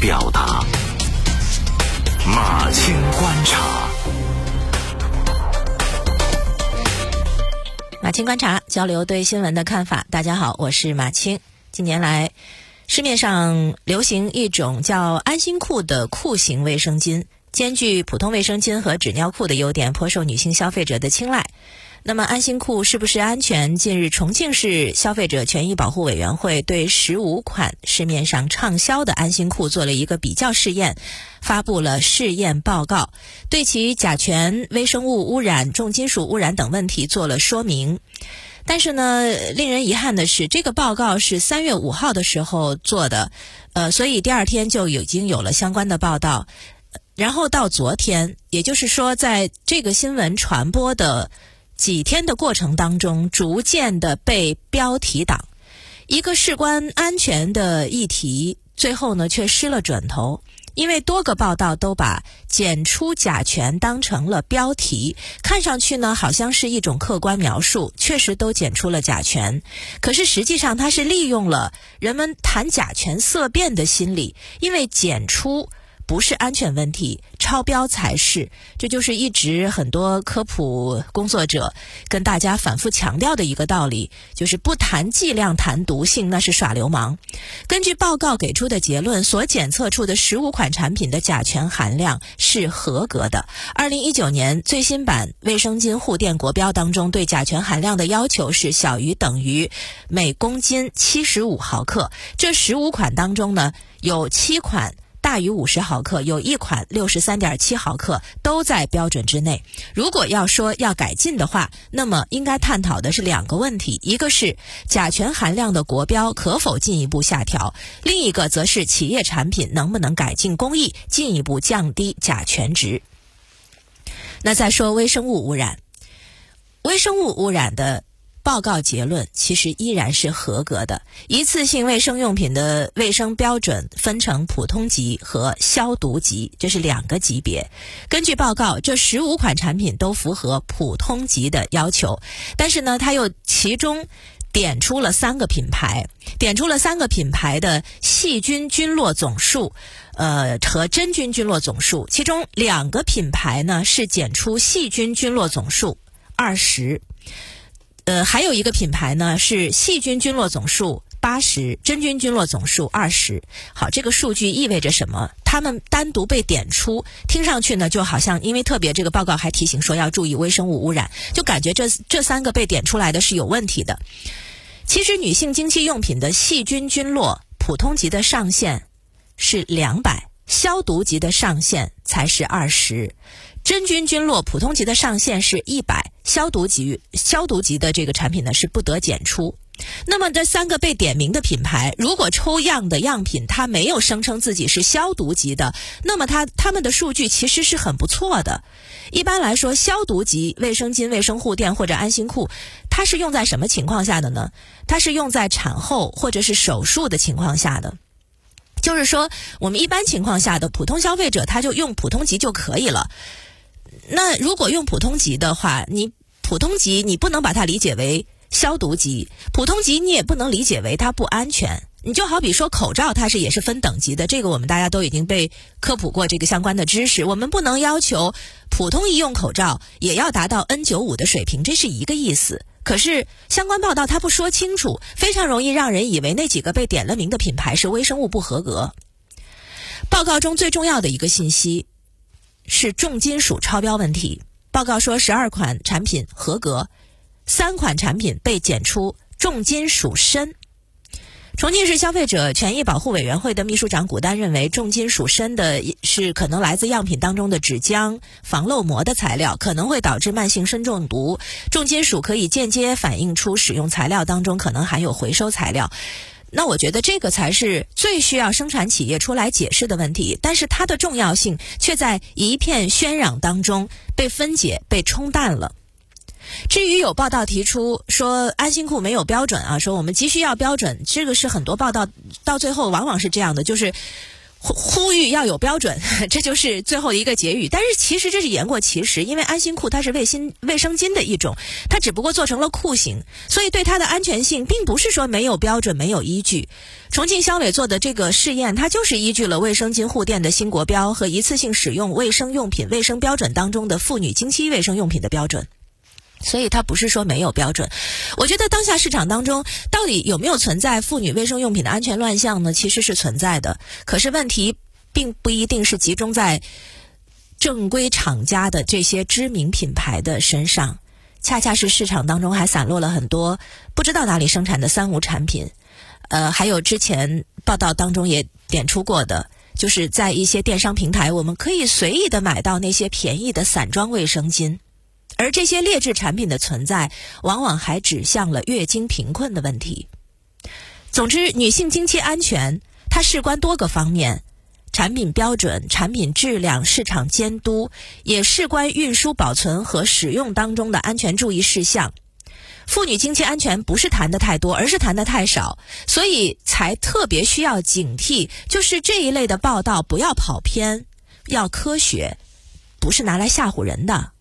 表达，马青观察。马青观察，交流对新闻的看法。大家好，我是马青。近年来，市面上流行一种叫安心裤的裤型卫生巾，兼具普通卫生巾和纸尿裤的优点，颇受女性消费者的青睐。那么安心裤是不是安全？近日，重庆市消费者权益保护委员会对十五款市面上畅销的安心裤做了一个比较试验，发布了试验报告，对其甲醛、微生物污染、重金属污染等问题做了说明。但是呢，令人遗憾的是，这个报告是三月五号的时候做的，呃，所以第二天就已经有了相关的报道，然后到昨天，也就是说，在这个新闻传播的。几天的过程当中，逐渐的被标题党，一个事关安全的议题，最后呢却失了准头。因为多个报道都把检出甲醛当成了标题，看上去呢好像是一种客观描述，确实都检出了甲醛。可是实际上，它是利用了人们谈甲醛色变的心理，因为检出。不是安全问题，超标才是。这就是一直很多科普工作者跟大家反复强调的一个道理，就是不谈剂量谈毒性，那是耍流氓。根据报告给出的结论，所检测出的十五款产品的甲醛含量是合格的。二零一九年最新版卫生巾护垫国标当中，对甲醛含量的要求是小于等于每公斤七十五毫克。这十五款当中呢，有七款。大于五十毫克，有一款六十三点七毫克，都在标准之内。如果要说要改进的话，那么应该探讨的是两个问题：一个是甲醛含量的国标可否进一步下调；另一个则是企业产品能不能改进工艺，进一步降低甲醛值。那再说微生物污染，微生物污染的。报告结论其实依然是合格的。一次性卫生用品的卫生标准分成普通级和消毒级，这是两个级别。根据报告，这十五款产品都符合普通级的要求，但是呢，它又其中点出了三个品牌，点出了三个品牌的细菌菌落总数，呃，和真菌菌落总数，其中两个品牌呢是检出细菌菌落总数二十。呃，还有一个品牌呢，是细菌菌落总数八十，真菌菌落总数二十。好，这个数据意味着什么？他们单独被点出，听上去呢，就好像因为特别这个报告还提醒说要注意微生物污染，就感觉这这三个被点出来的是有问题的。其实，女性经期用品的细菌菌落普通级的上限是两百，消毒级的上限才是二十。真菌菌落普通级的上限是一百，消毒级消毒级的这个产品呢是不得检出。那么这三个被点名的品牌，如果抽样的样品它没有声称自己是消毒级的，那么它他们的数据其实是很不错的。一般来说，消毒级卫生巾、卫生护垫或者安心裤，它是用在什么情况下的呢？它是用在产后或者是手术的情况下的。就是说，我们一般情况下的普通消费者，他就用普通级就可以了。那如果用普通级的话，你普通级你不能把它理解为消毒级，普通级你也不能理解为它不安全。你就好比说口罩，它是也是分等级的，这个我们大家都已经被科普过这个相关的知识。我们不能要求普通医用口罩也要达到 N95 的水平，这是一个意思。可是相关报道它不说清楚，非常容易让人以为那几个被点了名的品牌是微生物不合格。报告中最重要的一个信息。是重金属超标问题。报告说，十二款产品合格，三款产品被检出重金属砷。重庆市消费者权益保护委员会的秘书长古丹认为，重金属砷的是可能来自样品当中的纸浆、防漏膜的材料，可能会导致慢性砷中毒。重金属可以间接反映出使用材料当中可能含有回收材料。那我觉得这个才是最需要生产企业出来解释的问题，但是它的重要性却在一片喧嚷当中被分解、被冲淡了。至于有报道提出说安心裤没有标准啊，说我们急需要标准，这个是很多报道到最后往往是这样的，就是呼呼吁要有标准，这就是最后一个结语。但是其实这是言过其实，因为安心裤它是卫 sinh 卫生巾的一种，它只不过做成了裤型，所以对它的安全性并不是说没有标准、没有依据。重庆消委做的这个试验，它就是依据了卫生巾护垫的新国标和一次性使用卫生用品卫生标准当中的妇女经期卫生用品的标准。所以它不是说没有标准，我觉得当下市场当中到底有没有存在妇女卫生用品的安全乱象呢？其实是存在的，可是问题并不一定是集中在正规厂家的这些知名品牌的身上，恰恰是市场当中还散落了很多不知道哪里生产的三无产品，呃，还有之前报道当中也点出过的，就是在一些电商平台，我们可以随意的买到那些便宜的散装卫生巾。而这些劣质产品的存在，往往还指向了月经贫困的问题。总之，女性经期安全，它事关多个方面：产品标准、产品质量、市场监督，也事关运输、保存和使用当中的安全注意事项。妇女经期安全不是谈的太多，而是谈的太少，所以才特别需要警惕，就是这一类的报道不要跑偏，要科学，不是拿来吓唬人的。